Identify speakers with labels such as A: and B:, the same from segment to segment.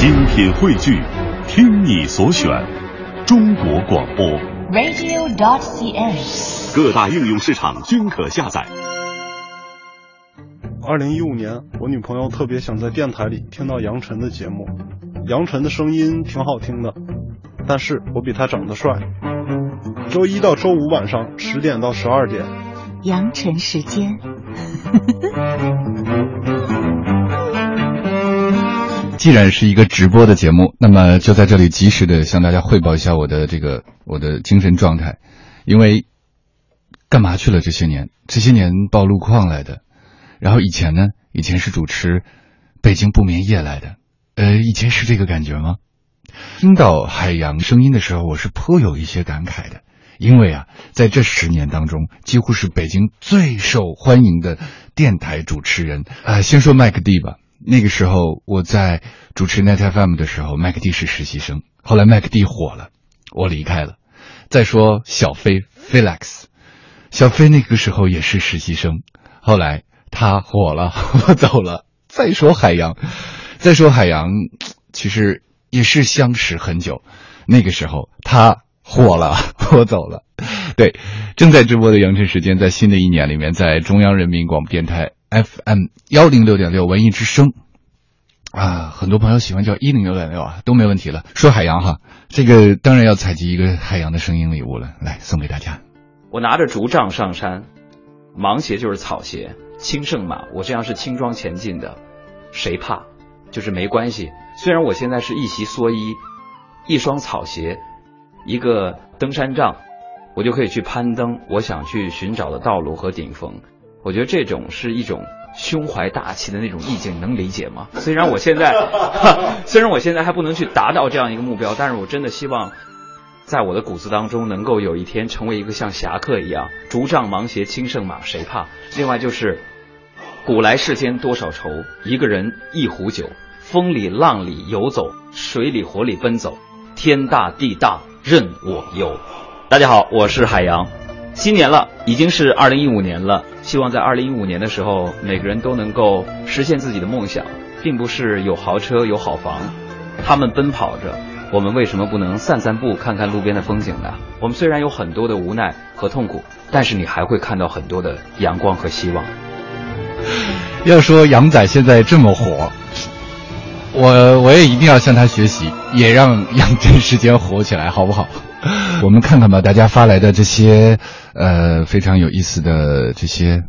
A: 精品汇聚，听你所选，中国广播。
B: radio.dot.cn，。
A: 各大应用市场均可下载。
C: 二零一五年，我女朋友特别想在电台里听到杨晨的节目，杨晨的声音挺好听的，但是我比他长得帅。周一到周五晚上十点到十二点，
B: 杨晨时间。
D: 既然是一个直播的节目，那么就在这里及时的向大家汇报一下我的这个我的精神状态，因为干嘛去了这些年？这些年报路况来的，然后以前呢，以前是主持北京不眠夜来的，呃，以前是这个感觉吗？听到海洋声音的时候，我是颇有一些感慨的，因为啊，在这十年当中，几乎是北京最受欢迎的电台主持人。啊、先说麦克蒂吧。那个时候我在主持 Net FM 的时候，麦克蒂是实习生。后来麦克蒂火了，我离开了。再说小飞 Felix，小飞那个时候也是实习生，后来他火了，我走了。再说海洋，再说海洋，其实也是相识很久。那个时候他火了，我走了。对，正在直播的羊晨时间，在新的一年里面，在中央人民广播电台。FM 幺零六点六文艺之声啊，很多朋友喜欢叫一零六点六啊，都没问题了。说海洋哈，这个当然要采集一个海洋的声音礼物了，来送给大家。
E: 我拿着竹杖上山，芒鞋就是草鞋，轻胜马，我这样是轻装前进的，谁怕？就是没关系。虽然我现在是一袭蓑衣，一双草鞋，一个登山杖，我就可以去攀登我想去寻找的道路和顶峰。我觉得这种是一种胸怀大气的那种意境，能理解吗？虽然我现在，虽然我现在还不能去达到这样一个目标，但是我真的希望，在我的骨子当中，能够有一天成为一个像侠客一样，竹杖芒鞋轻胜马，谁怕？另外就是，古来世间多少愁，一个人一壶酒，风里浪里游走，水里火里奔走，天大地大任我游。大家好，我是海洋。新年了，已经是二零一五年了。希望在二零一五年的时候，每个人都能够实现自己的梦想，并不是有豪车有好房，他们奔跑着，我们为什么不能散散步，看看路边的风景呢？我们虽然有很多的无奈和痛苦，但是你还会看到很多的阳光和希望。
D: 要说杨仔现在这么火，我我也一定要向他学习，也让杨真时间火起来，好不好？我们看看吧，大家发来的这些呃非常有意思的这些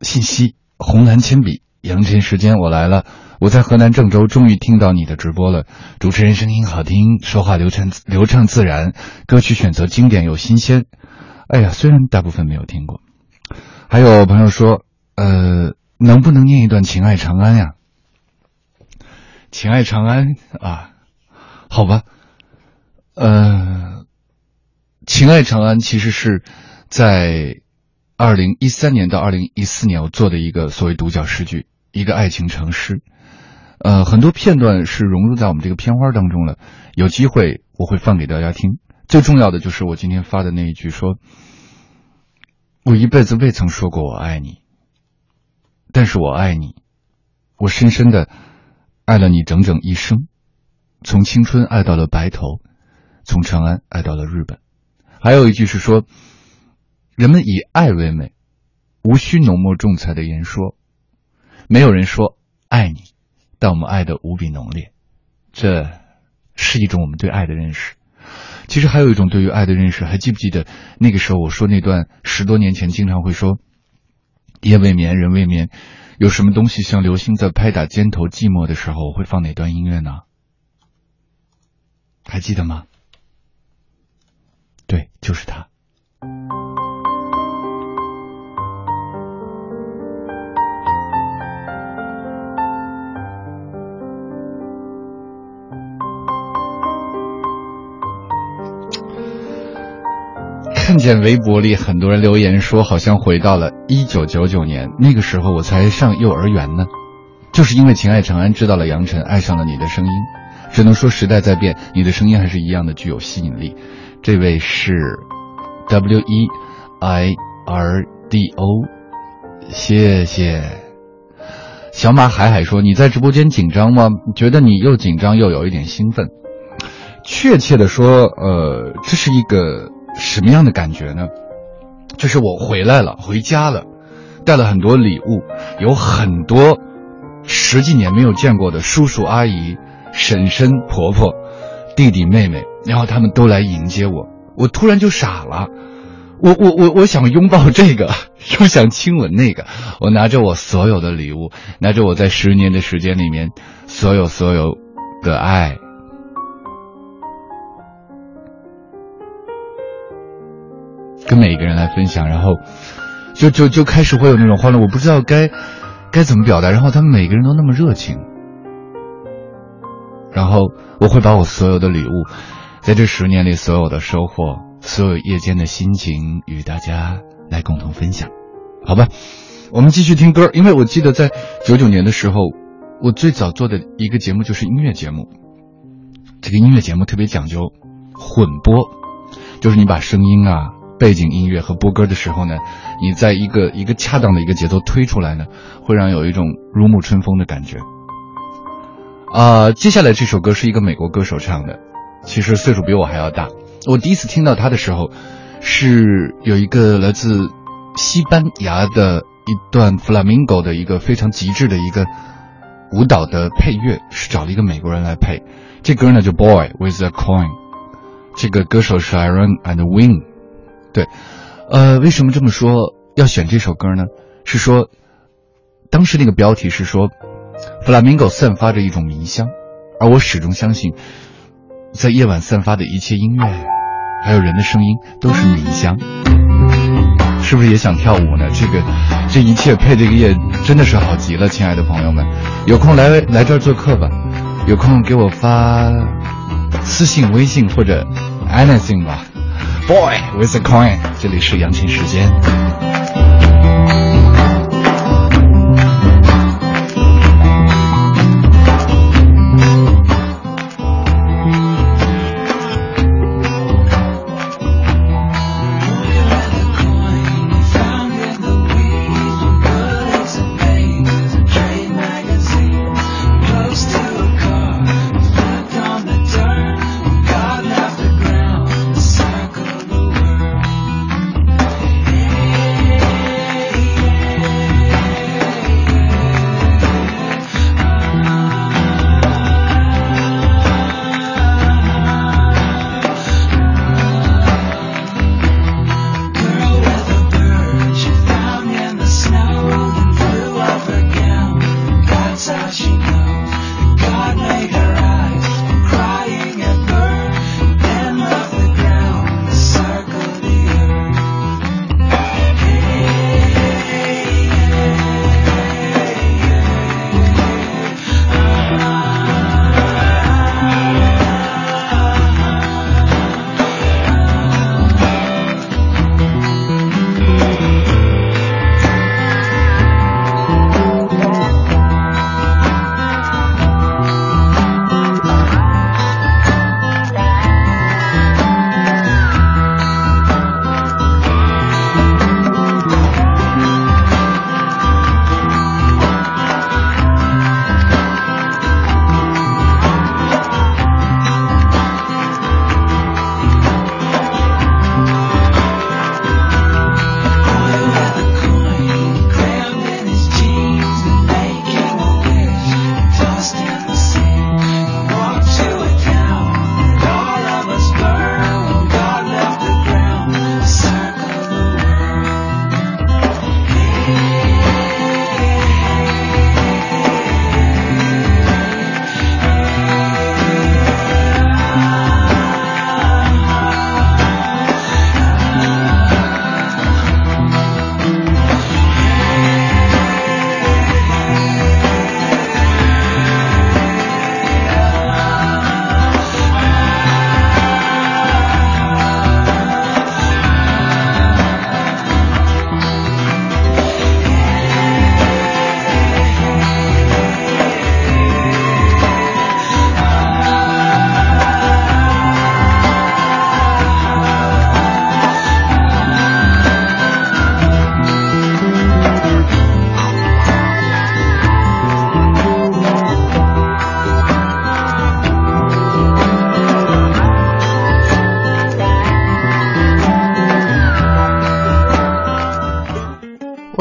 D: 信息红蓝铅笔，杨晨时间我来了，我在河南郑州终于听到你的直播了，主持人声音好听，说话流畅流畅自然，歌曲选择经典又新鲜。哎呀，虽然大部分没有听过，还有朋友说，呃，能不能念一段《情爱长安》呀？《情爱长安》啊，好吧。呃，《情爱长安》其实是在二零一三年到二零一四年我做的一个所谓独角诗句，一个爱情长诗。呃，很多片段是融入在我们这个片花当中了，有机会我会放给大家听。最重要的就是我今天发的那一句说：“我一辈子未曾说过我爱你，但是我爱你，我深深的爱了你整整一生，从青春爱到了白头。”从长安爱到了日本，还有一句是说，人们以爱为美，无需浓墨重彩的言说，没有人说爱你，但我们爱的无比浓烈，这是一种我们对爱的认识。其实还有一种对于爱的认识，还记不记得那个时候我说那段十多年前经常会说，夜未眠人未眠，有什么东西像流星在拍打肩头寂寞的时候，我会放哪段音乐呢？还记得吗？见微博里很多人留言说，好像回到了一九九九年，那个时候我才上幼儿园呢。就是因为《情爱长安》知道了杨晨，爱上了你的声音。只能说时代在变，你的声音还是一样的具有吸引力。这位是 W E I R D O，谢谢。小马海海说：“你在直播间紧张吗？觉得你又紧张又有一点兴奋。确切的说，呃，这是一个什么样的感觉呢？就是我回来了，回家了，带了很多礼物，有很多十几年没有见过的叔叔阿姨、婶婶婆婆、弟弟妹妹，然后他们都来迎接我，我突然就傻了。”我我我我想拥抱这个，又想亲吻那个。我拿着我所有的礼物，拿着我在十年的时间里面所有所有的爱，跟每一个人来分享，然后就就就开始会有那种欢乐。我不知道该该怎么表达，然后他们每个人都那么热情，然后我会把我所有的礼物，在这十年里所有的收获。所有夜间的心情与大家来共同分享，好吧？我们继续听歌，因为我记得在九九年的时候，我最早做的一个节目就是音乐节目。这个音乐节目特别讲究混播，就是你把声音啊、背景音乐和播歌的时候呢，你在一个一个恰当的一个节奏推出来呢，会让有一种如沐春风的感觉。啊，接下来这首歌是一个美国歌手唱的，其实岁数比我还要大。我第一次听到他的时候，是有一个来自西班牙的一段 flamingo 的一个非常极致的一个舞蹈的配乐，是找了一个美国人来配。这歌呢就 Boy with a Coin，这个歌手是 Iron and Win。对，呃，为什么这么说要选这首歌呢？是说当时那个标题是说弗拉明戈散发着一种迷香，而我始终相信，在夜晚散发的一切音乐。还有人的声音都是迷香，是不是也想跳舞呢？这个，这一切配这个夜真的是好极了，亲爱的朋友们，有空来来这儿做客吧，有空给我发私信、微信或者 anything 吧。Boy with a coin，这里是杨琴时间。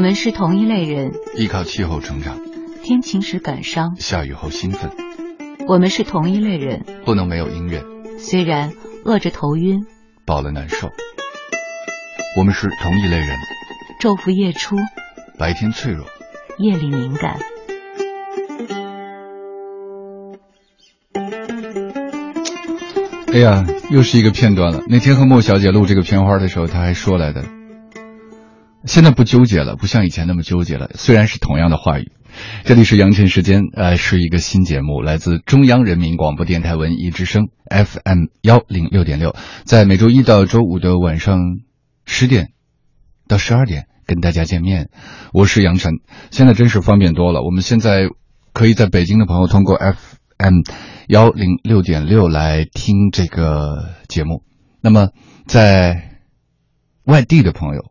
B: 我们是同一类人，
D: 依靠气候成长，
B: 天晴时感伤；
D: 下雨后兴奋。
B: 我们是同一类人，
D: 不能没有音乐。
B: 虽然饿着头晕，
D: 饱了难受。我们是同一类人，
B: 昼伏夜出，
D: 白天脆弱，
B: 夜里敏感。
D: 哎呀，又是一个片段了。那天和莫小姐录这个片花的时候，她还说来的。现在不纠结了，不像以前那么纠结了。虽然是同样的话语，这里是杨晨时间，呃，是一个新节目，来自中央人民广播电台文艺之声 FM 幺零六点六，在每周一到周五的晚上十点到十二点跟大家见面。我是杨晨，现在真是方便多了。我们现在可以在北京的朋友通过 FM 幺零六点六来听这个节目，那么在外地的朋友。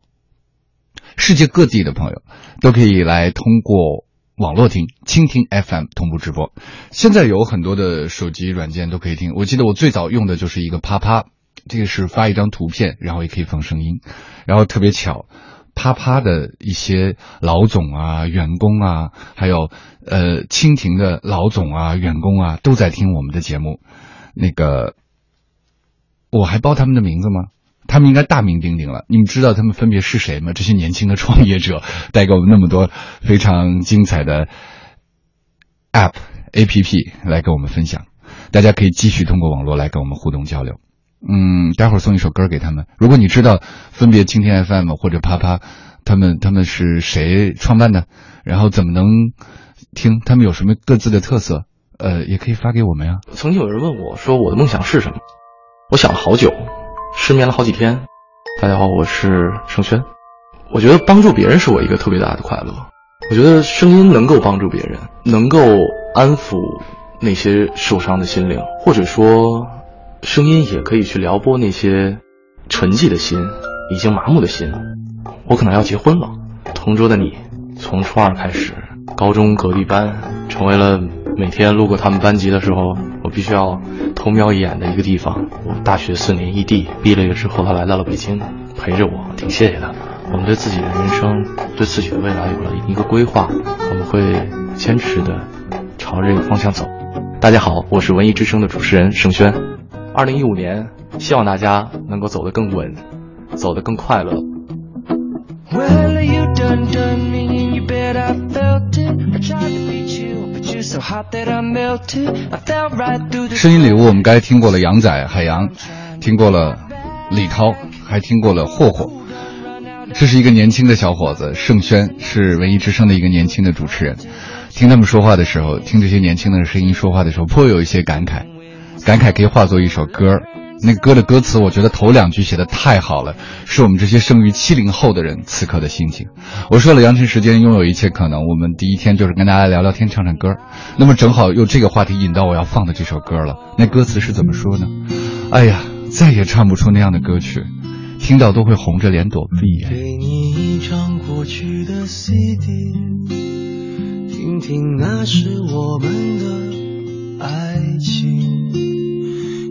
D: 世界各地的朋友都可以来通过网络听蜻蜓 FM 同步直播。现在有很多的手机软件都可以听。我记得我最早用的就是一个啪啪，这个是发一张图片，然后也可以放声音。然后特别巧，啪啪的一些老总啊、员工啊，还有呃蜻蜓的老总啊、员工啊，都在听我们的节目。那个，我还报他们的名字吗？他们应该大名鼎鼎了，你们知道他们分别是谁吗？这些年轻的创业者带给我们那么多非常精彩的 App A P P 来跟我们分享，大家可以继续通过网络来跟我们互动交流。嗯，待会儿送一首歌给他们。如果你知道分别蜻蜓 F M 或者啪啪，他们他们是谁创办的，然后怎么能听？他们有什么各自的特色？呃，也可以发给我们呀。
F: 曾经有人问我说：“我的梦想是什么？”我想了好久。失眠了好几天。大家好，我是盛轩。我觉得帮助别人是我一个特别大的快乐。我觉得声音能够帮助别人，能够安抚那些受伤的心灵，或者说，声音也可以去撩拨那些沉寂的心、已经麻木的心。我可能要结婚了。同桌的你，从初二开始，高中隔壁班，成为了。每天路过他们班级的时候，必须要偷瞄一眼的一个地方。我大学四年异地，毕了业之后，他来到了北京，陪着我，挺谢谢的。我们对自己的人生，对自己的未来有了一个规划，我们会坚持的朝这个方向走。大家好，我是文艺之声的主持人盛轩。二零一五年，希望大家能够走得更稳，走得更快乐。
D: 声音礼物，我们该听过了杨仔、海洋，听过了李涛，还听过了霍霍。这是一个年轻的小伙子，盛轩是文艺之声的一个年轻的主持人。听他们说话的时候，听这些年轻的声音说话的时候，颇有一些感慨，感慨可以化作一首歌。那歌的歌词，我觉得头两句写的太好了，是我们这些生于七零后的人此刻的心情。我说了，羊城时间拥有一切可能，我们第一天就是跟大家聊聊天，唱唱歌。那么正好用这个话题引到我要放的这首歌了。那歌词是怎么说呢？哎呀，再也唱不出那样的歌曲，听到都会红着脸躲避。
G: 给你一张过去的 CD，听听那是我们的爱情。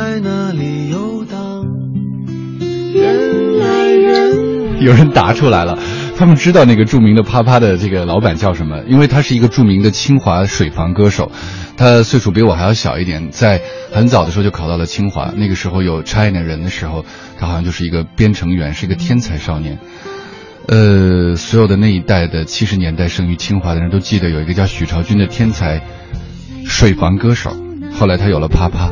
H: 在那
G: 里游荡。人来人，
D: 有人答出来了。他们知道那个著名的啪啪的这个老板叫什么，因为他是一个著名的清华水房歌手，他岁数比我还要小一点，在很早的时候就考到了清华，那个时候有 China 人的时候，他好像就是一个编程员，是一个天才少年。呃，所有的那一代的七十年代生于清华的人都记得有一个叫许朝军的天才水房歌手，后来他有了啪啪。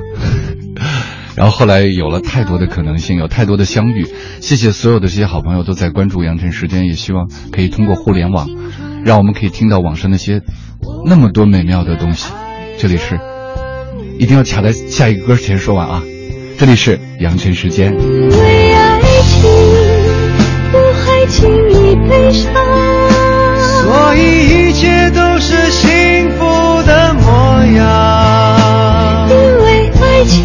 D: 然后后来有了太多的可能性，有太多的相遇。谢谢所有的这些好朋友都在关注杨晨时间，也希望可以通过互联网，让我们可以听到网上那些那么多美妙的东西。这里是，一定要卡在下一个歌前说完啊！这里是杨晨时间。
H: 为爱情不会轻易悲伤，
G: 所以一切都是幸福的模样。
H: 因为爱情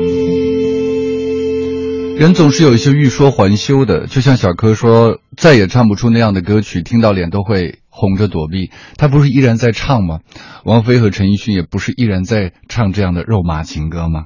D: 人总是有一些欲说还休的，就像小柯说，再也唱不出那样的歌曲，听到脸都会红着躲避。他不是依然在唱吗？王菲和陈奕迅也不是依然在唱这样的肉麻情歌吗？